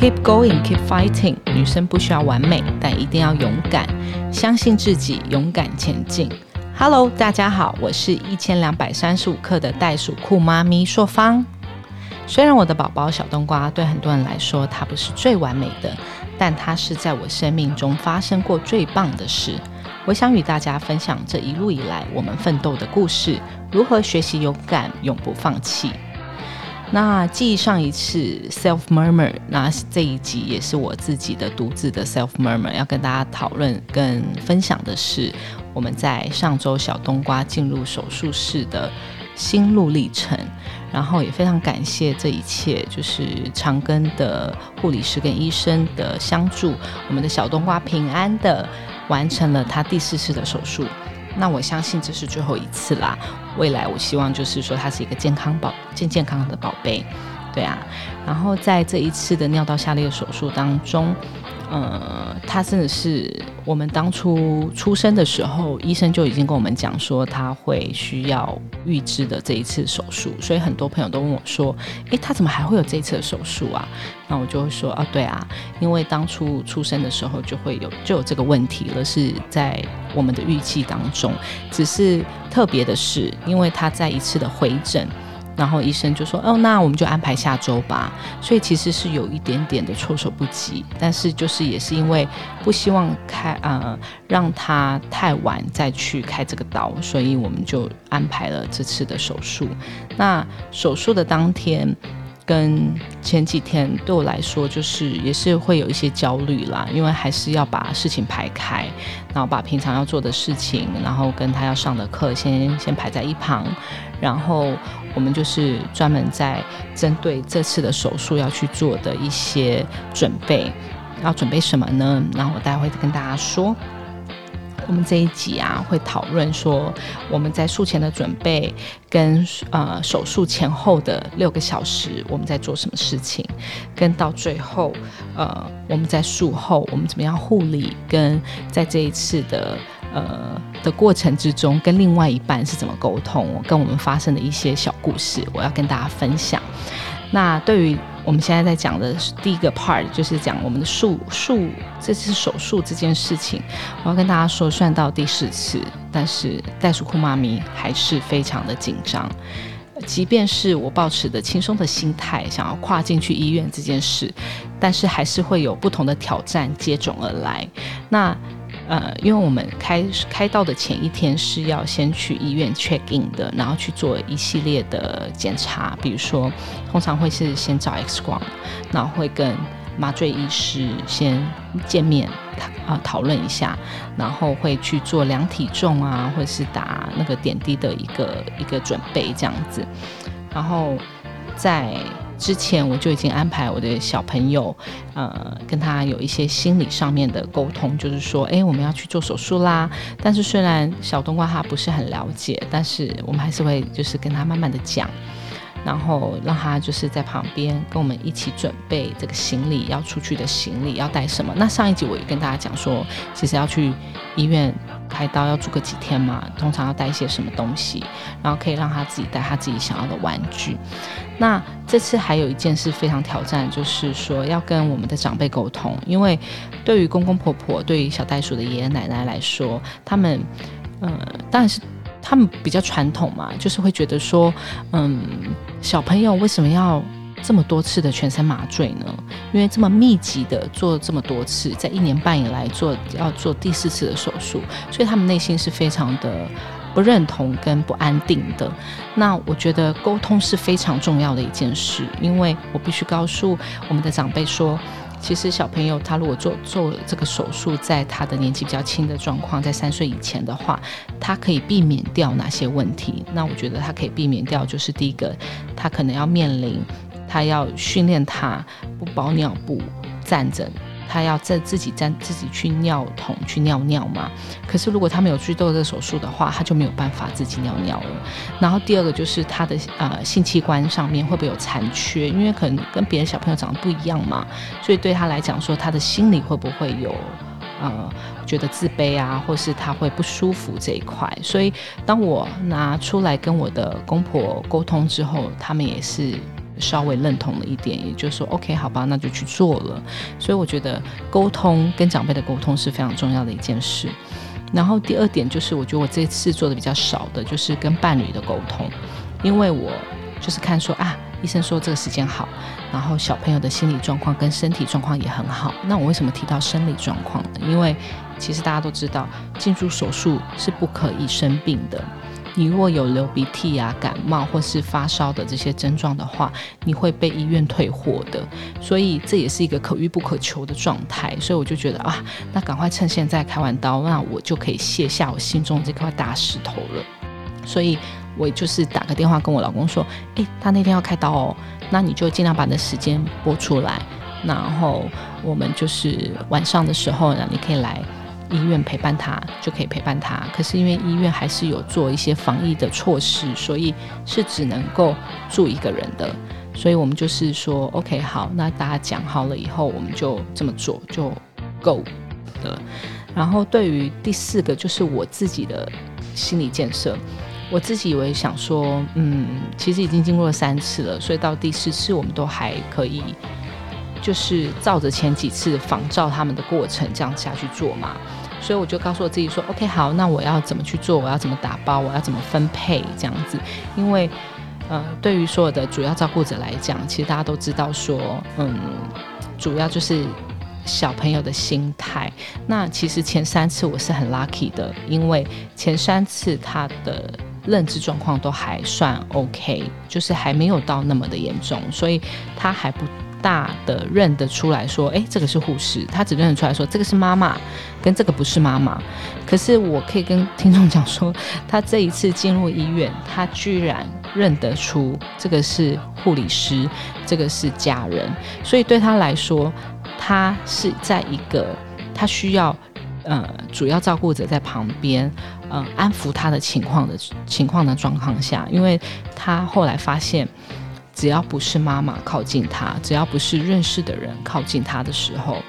Keep going, keep fighting。女生不需要完美，但一定要勇敢，相信自己，勇敢前进。Hello，大家好，我是一千两百三十五克的袋鼠酷妈咪硕芳。虽然我的宝宝小冬瓜对很多人来说，它不是最完美的，但它是在我生命中发生过最棒的事。我想与大家分享这一路以来我们奋斗的故事，如何学习勇敢，永不放弃。那继上一次 self murmur，那这一集也是我自己的独自的 self murmur，要跟大家讨论跟分享的是我们在上周小冬瓜进入手术室的心路历程。然后也非常感谢这一切，就是长庚的护理师跟医生的相助，我们的小冬瓜平安的完成了他第四次的手术。那我相信这是最后一次啦。未来我希望就是说，他是一个健康宝、健健康的宝贝，对啊。然后在这一次的尿道下裂手术当中。呃，他真的是我们当初出生的时候，医生就已经跟我们讲说他会需要预知的这一次手术，所以很多朋友都问我说：“诶，他怎么还会有这一次的手术啊？”那我就会说：“啊，对啊，因为当初出生的时候就会有就有这个问题了，是在我们的预计当中，只是特别的是，因为他在一次的回诊。”然后医生就说：“哦，那我们就安排下周吧。”所以其实是有一点点的措手不及，但是就是也是因为不希望开呃让他太晚再去开这个刀，所以我们就安排了这次的手术。那手术的当天。跟前几天对我来说，就是也是会有一些焦虑啦，因为还是要把事情排开，然后把平常要做的事情，然后跟他要上的课先先排在一旁，然后我们就是专门在针对这次的手术要去做的一些准备，要准备什么呢？然后我待会再跟大家说。我们这一集啊，会讨论说我们在术前的准备，跟呃手术前后的六个小时我们在做什么事情，跟到最后呃我们在术后我们怎么样护理，跟在这一次的呃的过程之中，跟另外一半是怎么沟通，跟我们发生的一些小故事，我要跟大家分享。那对于我们现在在讲的第一个 part，就是讲我们的术术这次手术这件事情，我要跟大家说，算到第四次，但是袋鼠库妈咪还是非常的紧张。即便是我保持的轻松的心态，想要跨进去医院这件事，但是还是会有不同的挑战接踵而来。那呃，因为我们开开刀的前一天是要先去医院 check in 的，然后去做一系列的检查，比如说通常会是先照 X 光，然后会跟麻醉医师先见面啊讨论一下，然后会去做量体重啊，或者是打那个点滴的一个一个准备这样子，然后在。之前我就已经安排我的小朋友，呃，跟他有一些心理上面的沟通，就是说，哎，我们要去做手术啦。但是虽然小冬瓜他不是很了解，但是我们还是会就是跟他慢慢的讲，然后让他就是在旁边跟我们一起准备这个行李要出去的行李要带什么。那上一集我也跟大家讲说，其实要去医院。开刀要住个几天嘛？通常要带一些什么东西，然后可以让他自己带他自己想要的玩具。那这次还有一件事非常挑战，就是说要跟我们的长辈沟通，因为对于公公婆婆、对于小袋鼠的爷爷奶奶来说，他们，呃，当然是他们比较传统嘛，就是会觉得说，嗯，小朋友为什么要？这么多次的全身麻醉呢？因为这么密集的做这么多次，在一年半以来做要做第四次的手术，所以他们内心是非常的不认同跟不安定的。那我觉得沟通是非常重要的一件事，因为我必须告诉我们的长辈说，其实小朋友他如果做做这个手术，在他的年纪比较轻的状况，在三岁以前的话，他可以避免掉哪些问题？那我觉得他可以避免掉，就是第一个，他可能要面临。他要训练他不包尿布站着，他要在自己站自己去尿桶去尿尿嘛。可是如果他没有去做这个手术的话，他就没有办法自己尿尿了。然后第二个就是他的呃性器官上面会不会有残缺？因为可能跟别的小朋友长得不一样嘛，所以对他来讲说他的心理会不会有呃觉得自卑啊，或是他会不舒服这一块。所以当我拿出来跟我的公婆沟通之后，他们也是。稍微认同了一点，也就是说，OK，好吧，那就去做了。所以我觉得沟通跟长辈的沟通是非常重要的一件事。然后第二点就是，我觉得我这次做的比较少的，就是跟伴侣的沟通，因为我就是看说啊，医生说这个时间好，然后小朋友的心理状况跟身体状况也很好。那我为什么提到生理状况呢？因为其实大家都知道，进入手术是不可以生病的。你如果有流鼻涕啊、感冒或是发烧的这些症状的话，你会被医院退货的。所以这也是一个可遇不可求的状态。所以我就觉得啊，那赶快趁现在开完刀，那我就可以卸下我心中这块大石头了。所以我就是打个电话跟我老公说，诶，他那天要开刀哦，那你就尽量把那时间拨出来，然后我们就是晚上的时候呢，你可以来。医院陪伴他就可以陪伴他，可是因为医院还是有做一些防疫的措施，所以是只能够住一个人的。所以我们就是说，OK，好，那大家讲好了以后，我们就这么做就够的。然后对于第四个，就是我自己的心理建设，我自己以为想说，嗯，其实已经经过了三次了，所以到第四次我们都还可以。就是照着前几次仿照他们的过程这样下去做嘛，所以我就告诉我自己说，OK，好，那我要怎么去做？我要怎么打包？我要怎么分配？这样子，因为呃，对于所有的主要照顾者来讲，其实大家都知道说，嗯，主要就是小朋友的心态。那其实前三次我是很 lucky 的，因为前三次他的认知状况都还算 OK，就是还没有到那么的严重，所以他还不。大的认得出来说，哎，这个是护士，他只认得出来说这个是妈妈，跟这个不是妈妈。可是我可以跟听众讲说，他这一次进入医院，他居然认得出这个是护理师，这个是家人。所以对他来说，他是在一个他需要呃主要照顾者在旁边，呃安抚他的情况的情况的状况下，因为他后来发现。只要不是妈妈靠近他，只要不是认识的人靠近他的时候，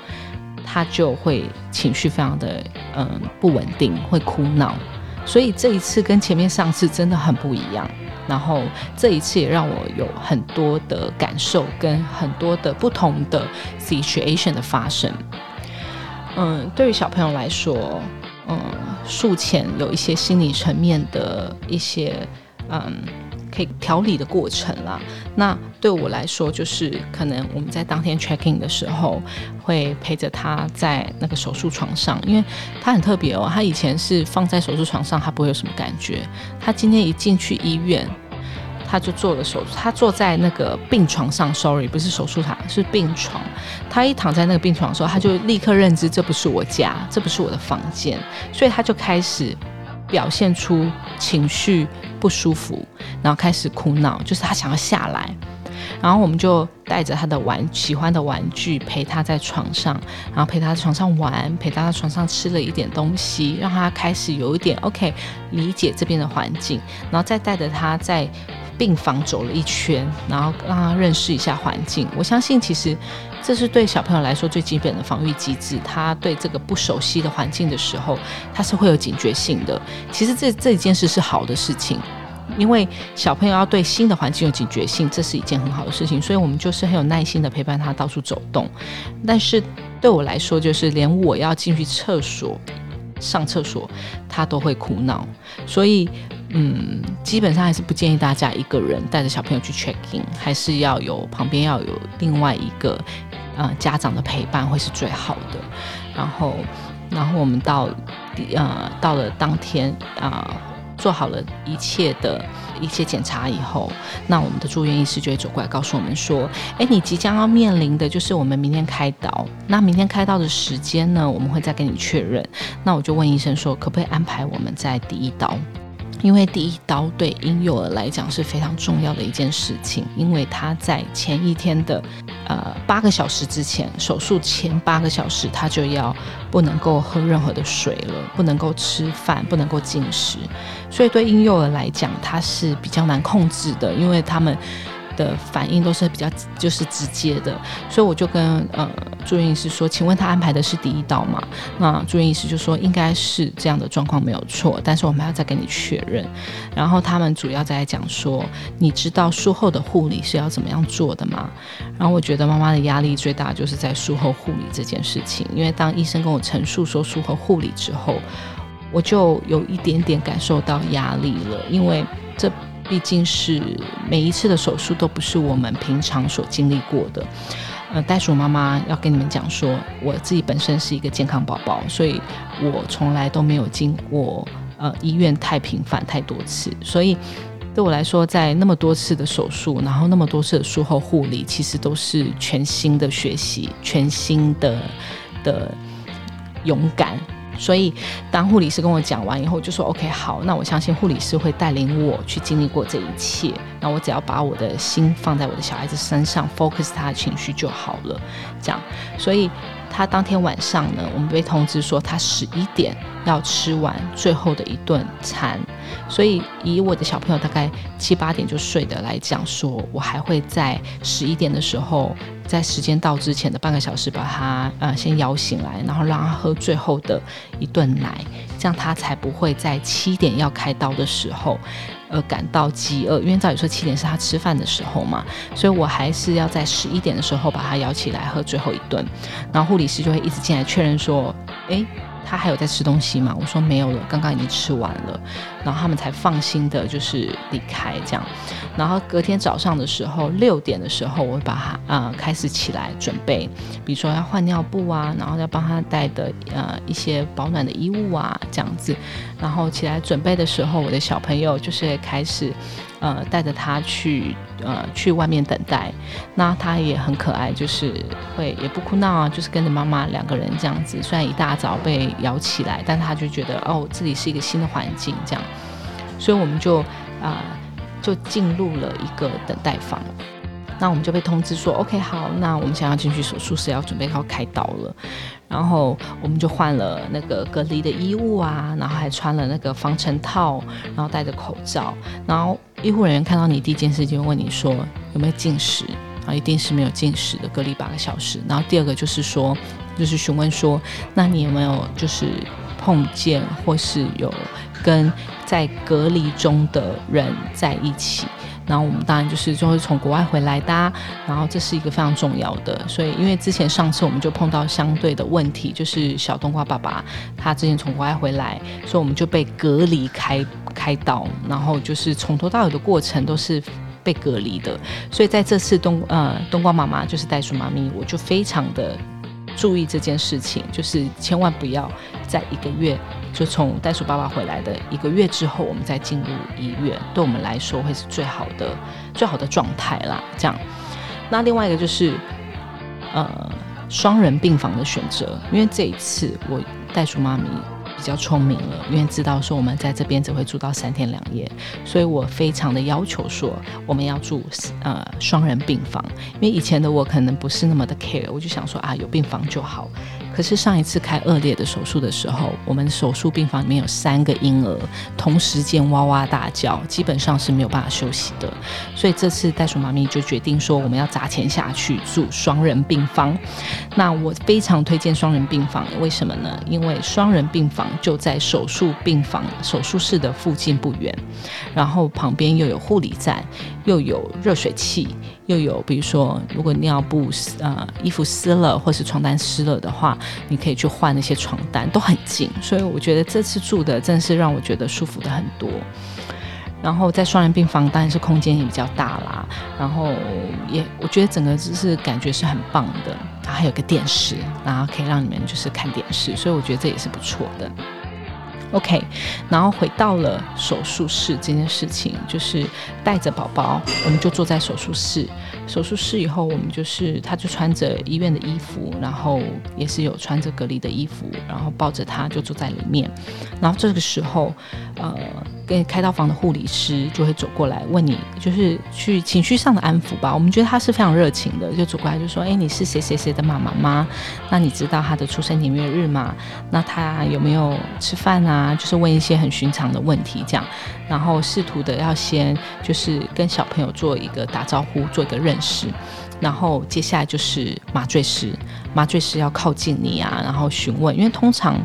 他就会情绪非常的嗯不稳定，会哭闹。所以这一次跟前面上次真的很不一样。然后这一次也让我有很多的感受，跟很多的不同的 situation 的发生。嗯，对于小朋友来说，嗯，术前有一些心理层面的一些嗯。调理的过程啦。那对我来说，就是可能我们在当天 check in 的时候，会陪着他在那个手术床上，因为他很特别哦。他以前是放在手术床上，他不会有什么感觉。他今天一进去医院，他就做了手术。他坐在那个病床上，sorry，不是手术台，是病床。他一躺在那个病床的时候，他就立刻认知这不是我家，这不是我的房间，所以他就开始。表现出情绪不舒服，然后开始哭闹，就是他想要下来，然后我们就带着他的玩喜欢的玩具陪他在床上，然后陪他在床上玩，陪他在床上吃了一点东西，让他开始有一点 OK 理解这边的环境，然后再带着他在病房走了一圈，然后让他认识一下环境。我相信其实。这是对小朋友来说最基本的防御机制。他对这个不熟悉的环境的时候，他是会有警觉性的。其实这这件事是好的事情，因为小朋友要对新的环境有警觉性，这是一件很好的事情。所以我们就是很有耐心的陪伴他到处走动。但是对我来说，就是连我要进去厕所上厕所，他都会哭闹。所以，嗯，基本上还是不建议大家一个人带着小朋友去 check in，还是要有旁边要有另外一个。呃，家长的陪伴会是最好的。然后，然后我们到，呃，到了当天啊，做好了一切的一些检查以后，那我们的住院医师就会走过来告诉我们说：“哎，你即将要面临的就是我们明天开刀。那明天开刀的时间呢，我们会再跟你确认。那我就问医生说，可不可以安排我们在第一刀？”因为第一刀对婴幼儿来讲是非常重要的一件事情，因为他在前一天的呃八个小时之前，手术前八个小时，他就要不能够喝任何的水了，不能够吃饭，不能够进食，所以对婴幼儿来讲，他是比较难控制的，因为他们的反应都是比较就是直接的，所以我就跟呃住院医师说，请问他安排的是第一道吗？那住院医师就说应该是这样的状况没有错，但是我们还要再跟你确认。然后他们主要在讲说，你知道术后的护理是要怎么样做的吗？然后我觉得妈妈的压力最大就是在术后护理这件事情，因为当医生跟我陈述说术后护理之后，我就有一点点感受到压力了，因为这。毕竟是每一次的手术都不是我们平常所经历过的。呃，袋鼠妈妈要跟你们讲说，我自己本身是一个健康宝宝，所以我从来都没有经过呃医院太频繁太多次，所以对我来说，在那么多次的手术，然后那么多次的术后护理，其实都是全新的学习，全新的的勇敢。所以，当护理师跟我讲完以后，就说 OK，好，那我相信护理师会带领我去经历过这一切。那我只要把我的心放在我的小孩子身上，focus 他的情绪就好了。这样，所以他当天晚上呢，我们被通知说他十一点要吃完最后的一顿餐。所以，以我的小朋友大概七八点就睡的来讲，说我还会在十一点的时候。在时间到之前的半个小时，把他呃先摇醒来，然后让他喝最后的一顿奶，这样他才不会在七点要开刀的时候，而感到饥饿。因为照理说七点是他吃饭的时候嘛，所以我还是要在十一点的时候把他摇起来喝最后一顿。然后护理师就会一直进来确认说，哎。他还有在吃东西吗？我说没有了，刚刚已经吃完了，然后他们才放心的，就是离开这样。然后隔天早上的时候，六点的时候，我会把他啊开始起来准备，比如说要换尿布啊，然后要帮他带的呃一些保暖的衣物啊这样子。然后起来准备的时候，我的小朋友就是开始。呃，带着他去呃去外面等待，那他也很可爱，就是会也不哭闹啊，就是跟着妈妈两个人这样子。虽然一大早被摇起来，但他就觉得哦，这里是一个新的环境，这样，所以我们就啊就进入了一个等待房。那我们就被通知说，OK，好，那我们想要进去手术室，要准备要开刀了。然后我们就换了那个隔离的衣物啊，然后还穿了那个防尘套，然后戴着口罩。然后医护人员看到你第一件事就问你说有没有进食，啊，一定是没有进食的，隔离八个小时。然后第二个就是说，就是询问说，那你有没有就是碰见或是有跟在隔离中的人在一起？然后我们当然就是就会从国外回来的，然后这是一个非常重要的，所以因为之前上次我们就碰到相对的问题，就是小冬瓜爸爸他之前从国外回来，所以我们就被隔离开开刀，然后就是从头到尾的过程都是被隔离的，所以在这次冬呃冬瓜妈妈就是袋鼠妈咪，我就非常的注意这件事情，就是千万不要在一个月。就从袋鼠爸爸回来的一个月之后，我们再进入医院，对我们来说会是最好的、最好的状态啦。这样，那另外一个就是，呃，双人病房的选择，因为这一次我袋鼠妈咪。比较聪明了，因为知道说我们在这边只会住到三天两夜，所以我非常的要求说我们要住呃双人病房，因为以前的我可能不是那么的 care，我就想说啊有病房就好。可是上一次开恶劣的手术的时候，我们手术病房里面有三个婴儿同时间哇哇大叫，基本上是没有办法休息的。所以这次袋鼠妈咪就决定说我们要砸钱下去住双人病房。那我非常推荐双人病房，为什么呢？因为双人病房。就在手术病房、手术室的附近不远，然后旁边又有护理站，又有热水器，又有比如说，如果尿布呃衣服湿了，或是床单湿了的话，你可以去换那些床单，都很近。所以我觉得这次住的真是让我觉得舒服的很多。然后在双人病房当然是空间也比较大啦，然后也我觉得整个就是感觉是很棒的，然后还有个电视，然后可以让你们就是看电视，所以我觉得这也是不错的。OK，然后回到了手术室这件事情，就是带着宝宝，我们就坐在手术室。手术室以后，我们就是他就穿着医院的衣服，然后也是有穿着隔离的衣服，然后抱着他就坐在里面。然后这个时候，呃。跟开刀房的护理师就会走过来问你，就是去情绪上的安抚吧。我们觉得他是非常热情的，就走过来就说：“哎，你是谁谁谁的妈妈吗？那你知道他的出生年月日吗？那他有没有吃饭啊？就是问一些很寻常的问题，这样，然后试图的要先就是跟小朋友做一个打招呼，做一个认识。”然后接下来就是麻醉师，麻醉师要靠近你啊，然后询问，因为通常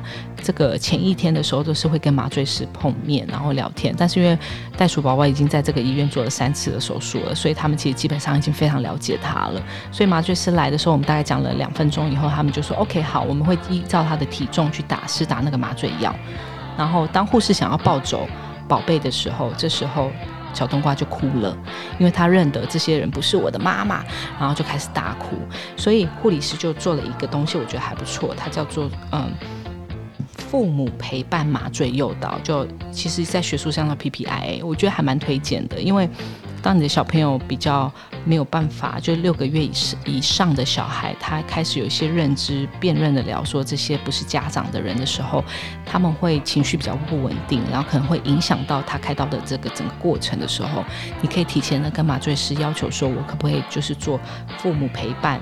这个前一天的时候都是会跟麻醉师碰面，然后聊天。但是因为袋鼠宝宝已经在这个医院做了三次的手术了，所以他们其实基本上已经非常了解他了。所以麻醉师来的时候，我们大概讲了两分钟以后，他们就说 OK 好，我们会依照他的体重去打是打那个麻醉药。然后当护士想要抱走宝贝的时候，这时候。小冬瓜就哭了，因为他认得这些人不是我的妈妈，然后就开始大哭。所以护理师就做了一个东西，我觉得还不错，它叫做嗯父母陪伴麻醉诱导，就其实在学术上的 PPIA，我觉得还蛮推荐的，因为。当你的小朋友比较没有办法，就六个月以上以上的小孩，他开始有一些认知辨认的了，说这些不是家长的人的时候，他们会情绪比较不稳定，然后可能会影响到他开刀的这个整个过程的时候，你可以提前的跟麻醉师要求说，我可不可以就是做父母陪伴。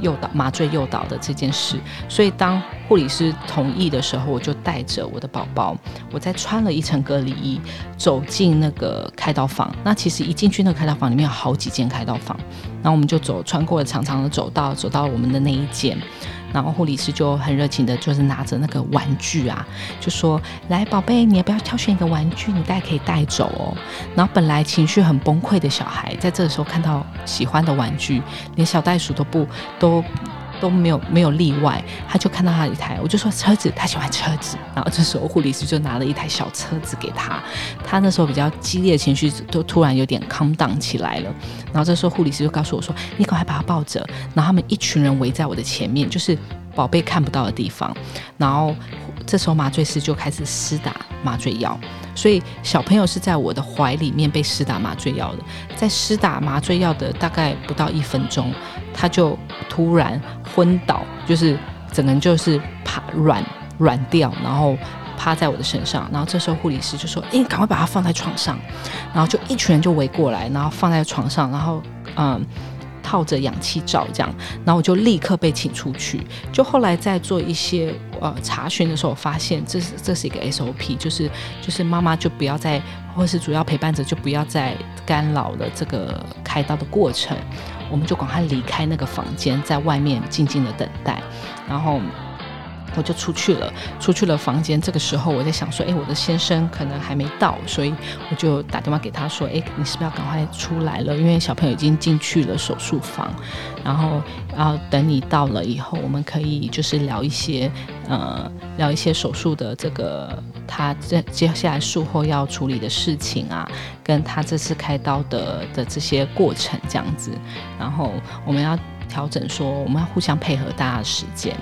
诱导麻醉诱导的这件事，所以当护理师同意的时候，我就带着我的宝宝，我再穿了一层隔离衣走进那个开刀房。那其实一进去那个开刀房里面有好几间开刀房，然后我们就走穿过了长长的走道，走到我们的那一间。然后护理师就很热情的，就是拿着那个玩具啊，就说：“来，宝贝，你要不要挑选一个玩具？你带可以带走哦。”然后本来情绪很崩溃的小孩，在这个时候看到喜欢的玩具，连小袋鼠都不都。都没有没有例外，他就看到他一台，我就说车子，他喜欢车子。然后这时候护理师就拿了一台小车子给他，他那时候比较激烈的情绪都突然有点 calm down 起来了。然后这时候护理师就告诉我说：“你赶快把他抱着。”然后他们一群人围在我的前面，就是宝贝看不到的地方。然后这时候麻醉师就开始施打麻醉药。所以小朋友是在我的怀里面被施打麻醉药的，在施打麻醉药的大概不到一分钟，他就突然昏倒，就是整个人就是趴软软掉，然后趴在我的身上。然后这时候护理师就说：“哎，赶快把他放在床上。”然后就一群人就围过来，然后放在床上，然后嗯。套着氧气罩这样，然后我就立刻被请出去。就后来在做一些呃查询的时候，发现这是这是一个 SOP，就是就是妈妈就不要再，或是主要陪伴者就不要再干扰了这个开刀的过程，我们就赶快离开那个房间，在外面静静的等待，然后。我就出去了，出去了房间。这个时候我在想说，哎，我的先生可能还没到，所以我就打电话给他说，哎，你是不是要赶快出来了？因为小朋友已经进去了手术房，然后然后等你到了以后，我们可以就是聊一些呃聊一些手术的这个他这接下来术后要处理的事情啊，跟他这次开刀的的这些过程这样子，然后我们要调整说，我们要互相配合大家的时间。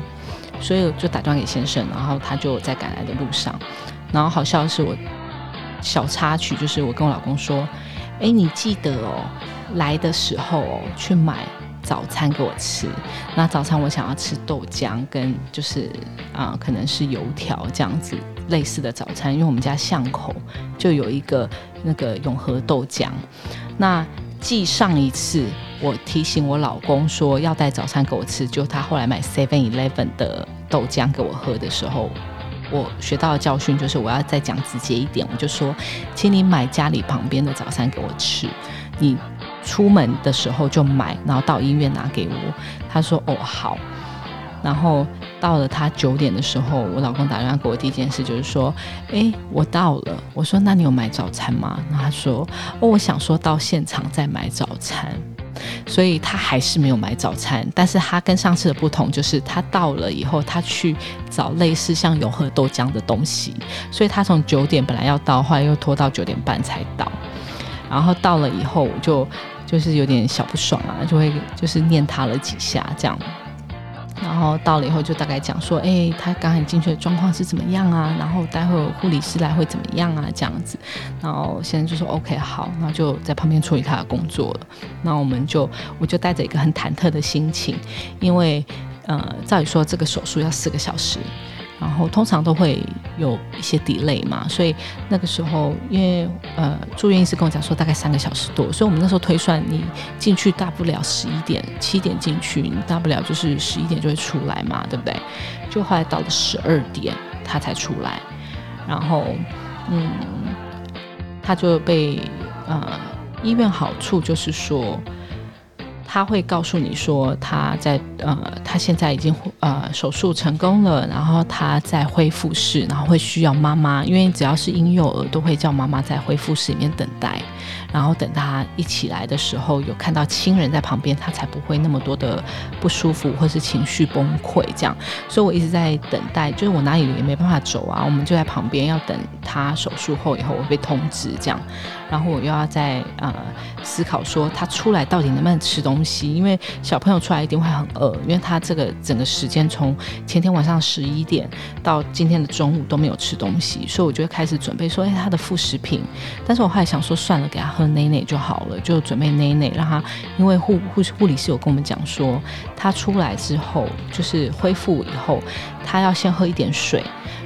所以就打电话给先生，然后他就在赶来的路上。然后好笑的是，我小插曲就是我跟我老公说：“哎，你记得哦，来的时候哦，去买早餐给我吃。那早餐我想要吃豆浆跟就是啊，可能是油条这样子类似的早餐，因为我们家巷口就有一个那个永和豆浆。那记上一次。”我提醒我老公说要带早餐给我吃，就他后来买 Seven Eleven 的豆浆给我喝的时候，我学到的教训就是我要再讲直接一点，我就说，请你买家里旁边的早餐给我吃，你出门的时候就买，然后到医院拿给我。他说哦好，然后到了他九点的时候，我老公打电话给我，第一件事就是说，哎，我到了。我说那你有买早餐吗？然后他说哦，我想说到现场再买早餐。所以他还是没有买早餐，但是他跟上次的不同就是他到了以后，他去找类似像永和豆浆的东西，所以他从九点本来要到，后来又拖到九点半才到，然后到了以后我就就是有点小不爽啊，就会就是念他了几下这样。然后到了以后就大概讲说，哎，他刚才进去的状况是怎么样啊？然后待会护理师来会怎么样啊？这样子，然后现在就说 OK 好，那就在旁边处理他的工作了。那我们就我就带着一个很忐忑的心情，因为呃，照理说这个手术要四个小时，然后通常都会有一些 delay 嘛，所以那个时候因为呃住院医师跟我讲说大概三个小时多，所以我们那时候推算你进去大不了十一点七点进去，你大不了就是十一点就会出来嘛，对不对？就后来到了十二点他才出来，然后嗯他就被呃医院好处就是说。他会告诉你说，他在呃，他现在已经呃手术成功了，然后他在恢复室，然后会需要妈妈，因为只要是婴幼儿都会叫妈妈在恢复室里面等待。然后等他一起来的时候，有看到亲人在旁边，他才不会那么多的不舒服或是情绪崩溃这样。所以我一直在等待，就是我哪里也没办法走啊，我们就在旁边要等他手术后以后我被通知这样。然后我又要在呃思考说他出来到底能不能吃东西，因为小朋友出来一定会很饿，因为他这个整个时间从前天晚上十一点到今天的中午都没有吃东西，所以我就开始准备说，哎，他的副食品。但是我后来想说，算了，给他喝。奶奶就好了，就准备奶奶让他，因为护护护理师有跟我们讲说，他出来之后就是恢复以后，他要先喝一点水，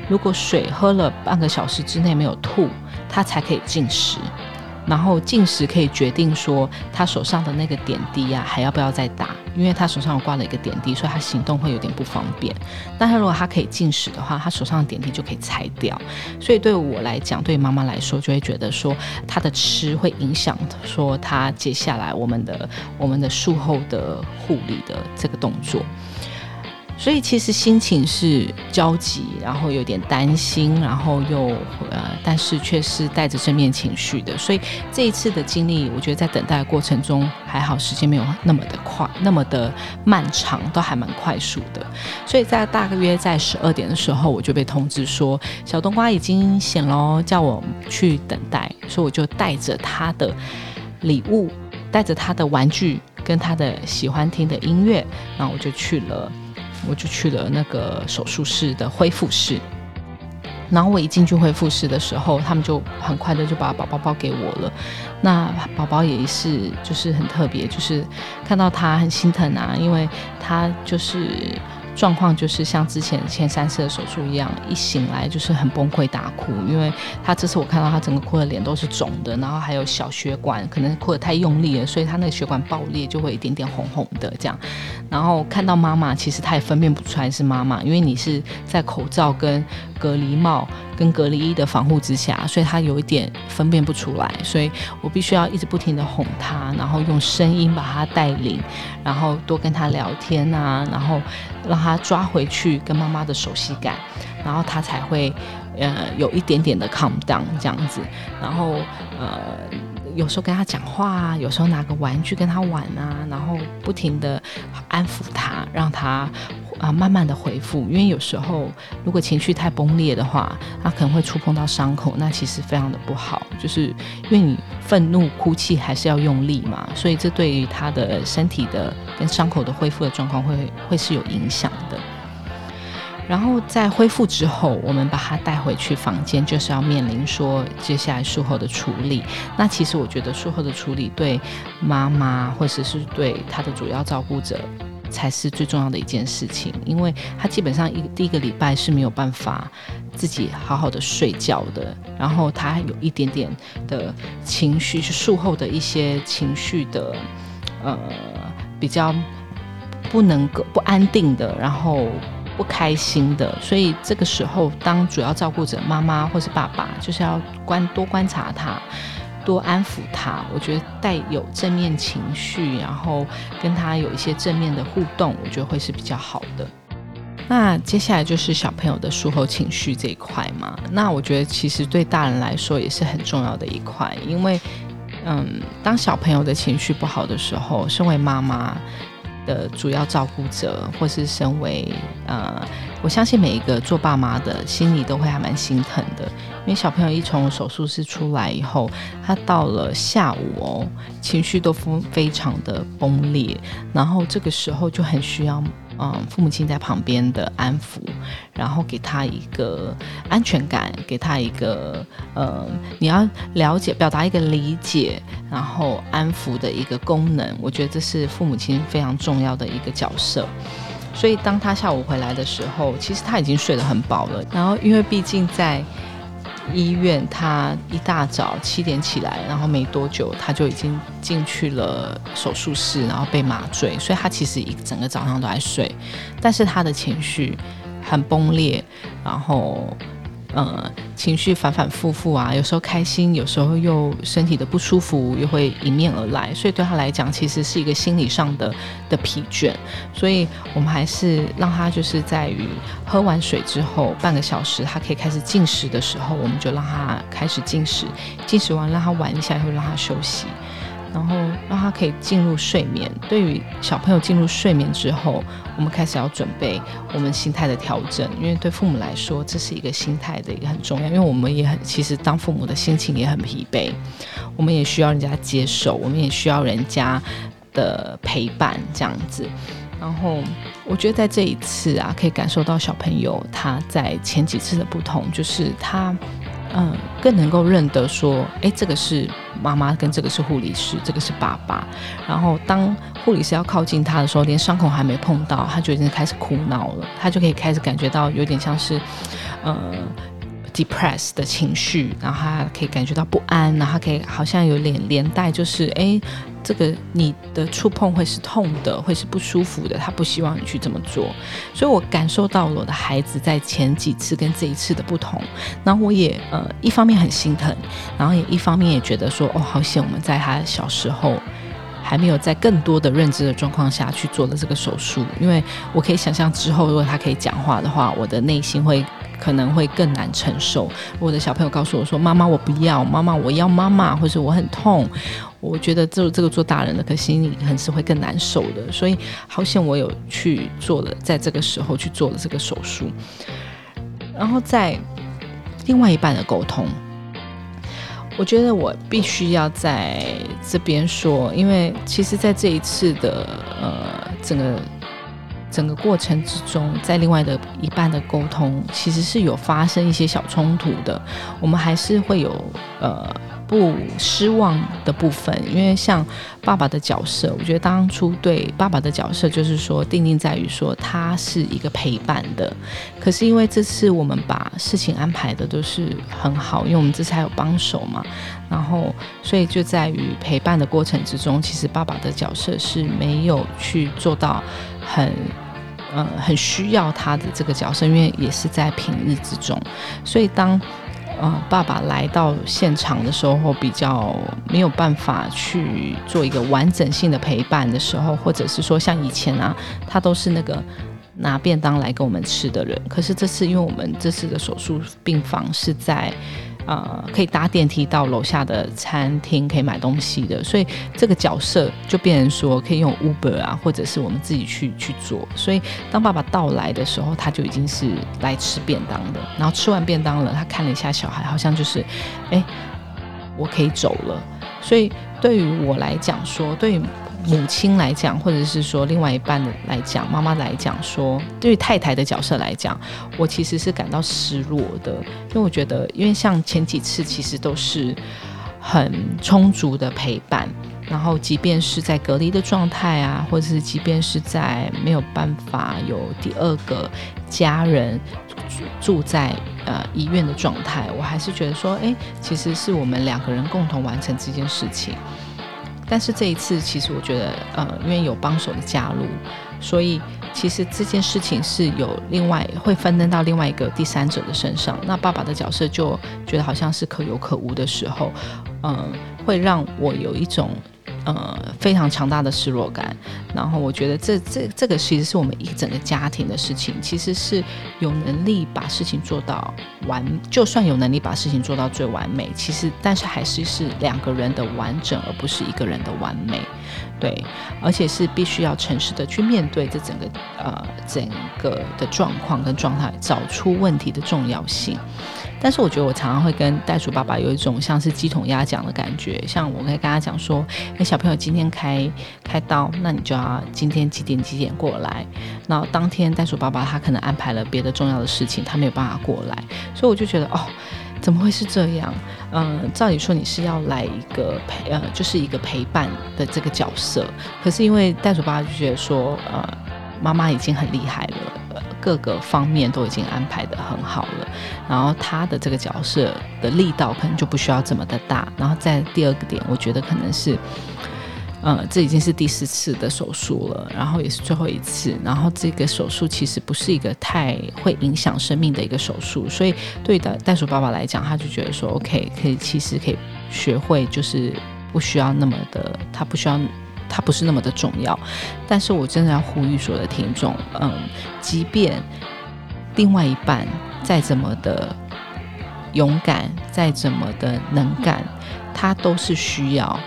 如果水喝了半个小时之内没有吐，他才可以进食。然后进食可以决定说他手上的那个点滴呀还要不要再打，因为他手上挂了一个点滴，所以他行动会有点不方便。但他如果他可以进食的话，他手上的点滴就可以拆掉。所以对我来讲，对妈妈来说，就会觉得说他的吃会影响说他接下来我们的我们的术后的护理的这个动作。所以其实心情是焦急，然后有点担心，然后又呃，但是却是带着正面情绪的。所以这一次的经历，我觉得在等待的过程中还好，时间没有那么的快，那么的漫长，都还蛮快速的。所以在大约在十二点的时候，我就被通知说小冬瓜已经醒了，叫我去等待。所以我就带着他的礼物，带着他的玩具，跟他的喜欢听的音乐，然后我就去了。我就去了那个手术室的恢复室，然后我一进去恢复室的时候，他们就很快的就把宝宝抱给我了。那宝宝也是就是很特别，就是看到他很心疼啊，因为他就是。状况就是像之前前三次的手术一样，一醒来就是很崩溃大哭，因为他这次我看到他整个哭的脸都是肿的，然后还有小血管，可能哭得太用力了，所以他那个血管爆裂就会一点点红红的这样。然后看到妈妈，其实他也分辨不出来是妈妈，因为你是在口罩跟隔离帽跟隔离衣的防护之下，所以他有一点分辨不出来，所以我必须要一直不停的哄他，然后用声音把他带领，然后多跟他聊天啊，然后让。他抓回去跟妈妈的熟悉感，然后他才会呃有一点点的 calm down 这样子，然后呃有时候跟他讲话啊，有时候拿个玩具跟他玩啊，然后不停的安抚他，让他啊慢慢的恢复。因为有时候如果情绪太崩裂的话，他可能会触碰到伤口，那其实非常的不好。就是因为你愤怒哭泣还是要用力嘛，所以这对于他的身体的。跟伤口的恢复的状况会会是有影响的。然后在恢复之后，我们把他带回去房间，就是要面临说接下来术后的处理。那其实我觉得术后的处理对妈妈或者是对他的主要照顾者才是最重要的一件事情，因为他基本上一第一个礼拜是没有办法自己好好的睡觉的，然后他有一点点的情绪，是术后的一些情绪的呃。比较不能够不安定的，然后不开心的，所以这个时候当主要照顾者妈妈或是爸爸，就是要观多观察他，多安抚他。我觉得带有正面情绪，然后跟他有一些正面的互动，我觉得会是比较好的。那接下来就是小朋友的术后情绪这一块嘛。那我觉得其实对大人来说也是很重要的一块，因为。嗯，当小朋友的情绪不好的时候，身为妈妈的主要照顾者，或是身为呃，我相信每一个做爸妈的心里都会还蛮心疼的，因为小朋友一从手术室出来以后，他到了下午哦，情绪都非非常的崩裂，然后这个时候就很需要。嗯，父母亲在旁边的安抚，然后给他一个安全感，给他一个呃，你要了解、表达一个理解，然后安抚的一个功能。我觉得这是父母亲非常重要的一个角色。所以当他下午回来的时候，其实他已经睡得很饱了。然后因为毕竟在医院，他一大早七点起来，然后没多久他就已经进去了手术室，然后被麻醉，所以他其实一整个早上都在睡，但是他的情绪很崩裂，然后。呃，情绪反反复复啊，有时候开心，有时候又身体的不舒服，又会迎面而来，所以对他来讲，其实是一个心理上的的疲倦。所以我们还是让他就是在于喝完水之后半个小时，他可以开始进食的时候，我们就让他开始进食，进食完让他玩一下，会让他休息。然后让他可以进入睡眠。对于小朋友进入睡眠之后，我们开始要准备我们心态的调整，因为对父母来说，这是一个心态的一个很重要。因为我们也很，其实当父母的心情也很疲惫，我们也需要人家接受，我们也需要人家的陪伴这样子。然后我觉得在这一次啊，可以感受到小朋友他在前几次的不同，就是他。嗯，更能够认得说，哎，这个是妈妈，跟这个是护理师，这个是爸爸。然后当护理师要靠近他的时候，连伤口还没碰到，他就已经开始哭闹了。他就可以开始感觉到有点像是，嗯，depress 的情绪，然后他可以感觉到不安，然后他可以好像有点连带，就是哎。这个你的触碰会是痛的，会是不舒服的。他不希望你去这么做，所以我感受到了我的孩子在前几次跟这一次的不同。然后我也呃一方面很心疼，然后也一方面也觉得说哦好险我们在他小时候还没有在更多的认知的状况下去做了这个手术，因为我可以想象之后如果他可以讲话的话，我的内心会可能会更难承受。我的小朋友告诉我说妈妈我不要，妈妈我要妈妈，或者我很痛。我觉得这这个做大人的，可心里很是会更难受的，所以好险我有去做了，在这个时候去做了这个手术，然后在另外一半的沟通，我觉得我必须要在这边说，因为其实，在这一次的呃整个整个过程之中，在另外的一半的沟通，其实是有发生一些小冲突的，我们还是会有呃。不失望的部分，因为像爸爸的角色，我觉得当初对爸爸的角色就是说定定在于说他是一个陪伴的。可是因为这次我们把事情安排的都是很好，因为我们这次还有帮手嘛，然后所以就在于陪伴的过程之中，其实爸爸的角色是没有去做到很呃很需要他的这个角色，因为也是在平日之中，所以当。呃，爸爸来到现场的时候，比较没有办法去做一个完整性的陪伴的时候，或者是说像以前啊，他都是那个拿便当来给我们吃的人。可是这次，因为我们这次的手术病房是在。呃，可以搭电梯到楼下的餐厅，可以买东西的，所以这个角色就变成说可以用 Uber 啊，或者是我们自己去去做。所以当爸爸到来的时候，他就已经是来吃便当的。然后吃完便当了，他看了一下小孩，好像就是，哎，我可以走了。所以对于我来讲说，对。母亲来讲，或者是说另外一半的来讲，妈妈来讲，说对于太太的角色来讲，我其实是感到失落的，因为我觉得，因为像前几次其实都是很充足的陪伴，然后即便是在隔离的状态啊，或者是即便是在没有办法有第二个家人住在呃医院的状态，我还是觉得说，哎，其实是我们两个人共同完成这件事情。但是这一次，其实我觉得，呃，因为有帮手的加入，所以其实这件事情是有另外会分担到另外一个第三者的身上。那爸爸的角色就觉得好像是可有可无的时候，嗯，会让我有一种。呃，非常强大的失落感。然后我觉得这这这个其实是我们一整个家庭的事情，其实是有能力把事情做到完，就算有能力把事情做到最完美，其实但是还是是两个人的完整，而不是一个人的完美。对，而且是必须要诚实的去面对这整个呃整个的状况跟状态，找出问题的重要性。但是我觉得我常常会跟袋鼠爸爸有一种像是鸡同鸭讲的感觉，像我可以跟他讲说，哎，小朋友今天开开刀，那你就要今天几点几点过来。那当天袋鼠爸爸他可能安排了别的重要的事情，他没有办法过来，所以我就觉得哦，怎么会是这样？嗯，照理说你是要来一个陪呃，就是一个陪伴的这个角色，可是因为袋鼠爸爸就觉得说，呃。妈妈已经很厉害了，各个方面都已经安排的很好了，然后他的这个角色的力道可能就不需要这么的大。然后在第二个点，我觉得可能是。呃，这已经是第四次的手术了，然后也是最后一次。然后这个手术其实不是一个太会影响生命的一个手术，所以对的袋鼠爸爸来讲，他就觉得说，OK，可以，其实可以学会，就是不需要那么的，他不需要，他不是那么的重要。但是我真的要呼吁所有的听众，嗯，即便另外一半再怎么的勇敢，再怎么的能干，他都是需要。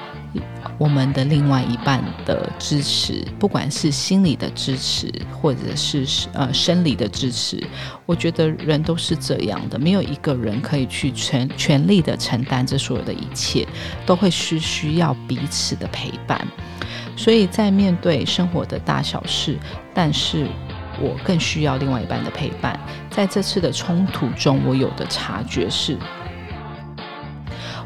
我们的另外一半的支持，不管是心理的支持，或者是呃生理的支持，我觉得人都是这样的，没有一个人可以去全全力的承担这所有的一切，都会是需要彼此的陪伴。所以在面对生活的大小事，但是我更需要另外一半的陪伴。在这次的冲突中，我有的察觉是。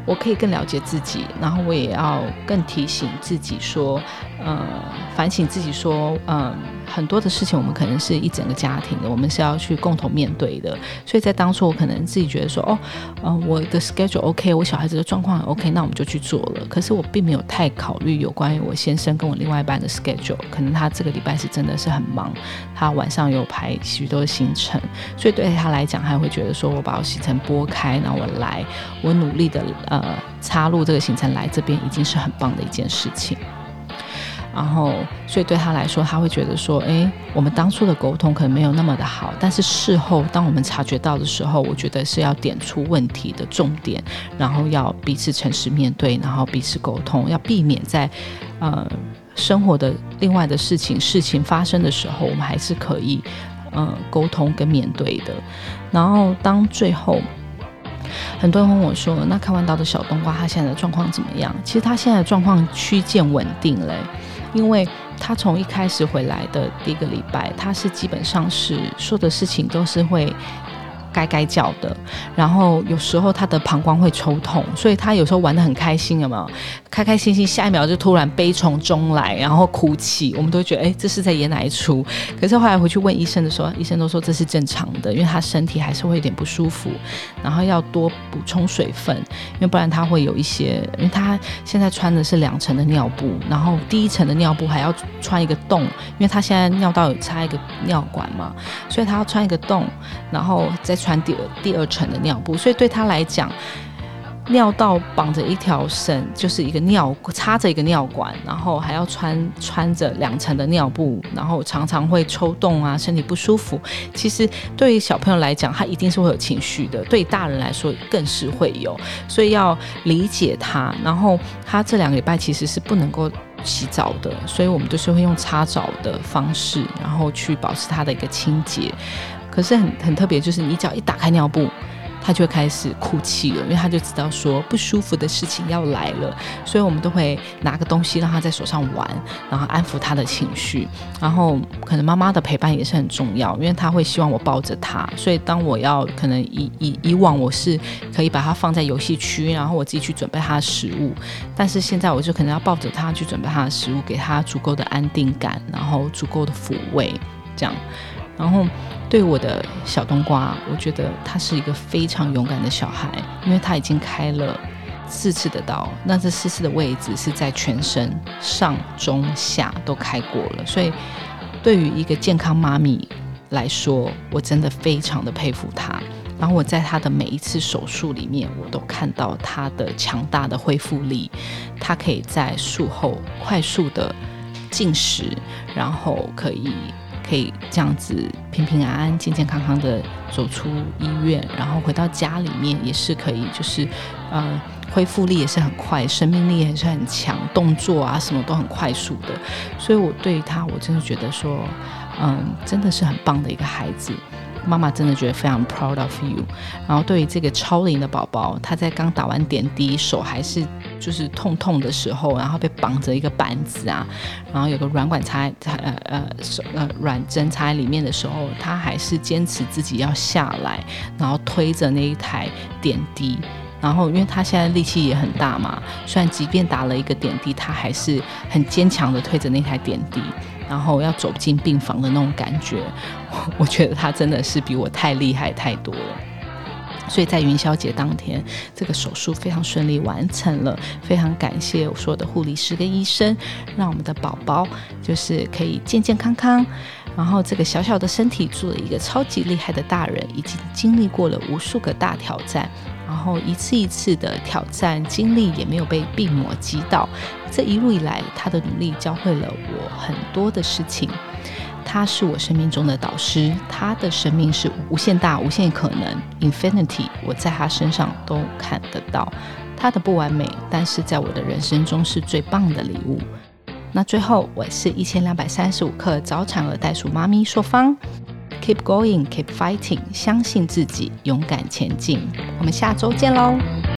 我可以更了解自己，然后我也要更提醒自己说，呃，反省自己说，嗯，很多的事情我们可能是一整个家庭的，我们是要去共同面对的。所以在当初，我可能自己觉得说，哦，嗯，我的 schedule OK，我小孩子的状况很 OK，那我们就去做了。可是我并没有太考虑有关于我先生跟我另外一半的 schedule，可能他这个礼拜是真的是很忙，他晚上有排许多行程，所以对他来讲，他会觉得说我把我行程拨开，然后我来，我努力的。呃插入这个行程来这边已经是很棒的一件事情。然后，所以对他来说，他会觉得说，哎，我们当初的沟通可能没有那么的好，但是事后当我们察觉到的时候，我觉得是要点出问题的重点，然后要彼此诚实面对，然后彼此沟通，要避免在呃生活的另外的事情事情发生的时候，我们还是可以呃沟通跟面对的。然后当最后。很多人问我说：“那开完刀的小冬瓜，他现在的状况怎么样？”其实他现在的状况趋近稳定嘞，因为他从一开始回来的第一个礼拜，他是基本上是说的事情都是会。该该叫的，然后有时候他的膀胱会抽痛，所以他有时候玩的很开心，有没有？开开心心，下一秒就突然悲从中来，然后哭泣，我们都觉得哎，这是在演哪一出？可是后来回去问医生的时候，医生都说这是正常的，因为他身体还是会有点不舒服，然后要多补充水分，因为不然他会有一些，因为他现在穿的是两层的尿布，然后第一层的尿布还要穿一个洞，因为他现在尿道有插一个尿管嘛，所以他要穿一个洞，然后再。穿第二第二层的尿布，所以对他来讲，尿道绑着一条绳，就是一个尿插着一个尿管，然后还要穿穿着两层的尿布，然后常常会抽动啊，身体不舒服。其实对于小朋友来讲，他一定是会有情绪的；对大人来说，更是会有。所以要理解他。然后他这两个礼拜其实是不能够洗澡的，所以我们都是会用擦澡的方式，然后去保持他的一个清洁。可是很很特别，就是你只要一打开尿布，他就会开始哭泣了，因为他就知道说不舒服的事情要来了，所以我们都会拿个东西让他在手上玩，然后安抚他的情绪。然后可能妈妈的陪伴也是很重要，因为他会希望我抱着他，所以当我要可能以以以往我是可以把他放在游戏区，然后我自己去准备他的食物，但是现在我就可能要抱着他去准备他的食物，给他足够的安定感，然后足够的抚慰，这样，然后。对我的小冬瓜，我觉得他是一个非常勇敢的小孩，因为他已经开了四次的刀，那这四次的位置是在全身上、中、下都开过了，所以对于一个健康妈咪来说，我真的非常的佩服他。然后我在他的每一次手术里面，我都看到他的强大的恢复力，他可以在术后快速的进食，然后可以。可以这样子平平安安、健健康康的走出医院，然后回到家里面也是可以，就是呃恢复力也是很快，生命力也是很强，动作啊什么都很快速的。所以我对他，我真的觉得说，嗯，真的是很棒的一个孩子。妈妈真的觉得非常 proud of you。然后对于这个超龄的宝宝，他在刚打完点滴，手还是就是痛痛的时候，然后被绑着一个板子啊，然后有个软管插插呃呃手呃软针插在里面的时候，他还是坚持自己要下来，然后推着那一台点滴。然后因为他现在力气也很大嘛，虽然即便打了一个点滴，他还是很坚强的推着那台点滴，然后要走进病房的那种感觉，我觉得他真的是比我太厉害太多了。所以在元宵节当天，这个手术非常顺利完成了，非常感谢我所有的护理师跟医生，让我们的宝宝就是可以健健康康。然后这个小小的身体做了一个超级厉害的大人，已经经历过了无数个大挑战，后一次一次的挑战经历也没有被病魔击倒。这一路以来，他的努力教会了我很多的事情。他是我生命中的导师，他的生命是无限大、无限可能，infinity，我在他身上都看得到。他的不完美，但是在我的人生中是最棒的礼物。那最后，我是一千两百三十五克早产儿袋鼠妈咪硕芳，keep going，keep fighting，相信自己，勇敢前进。我们下周见喽！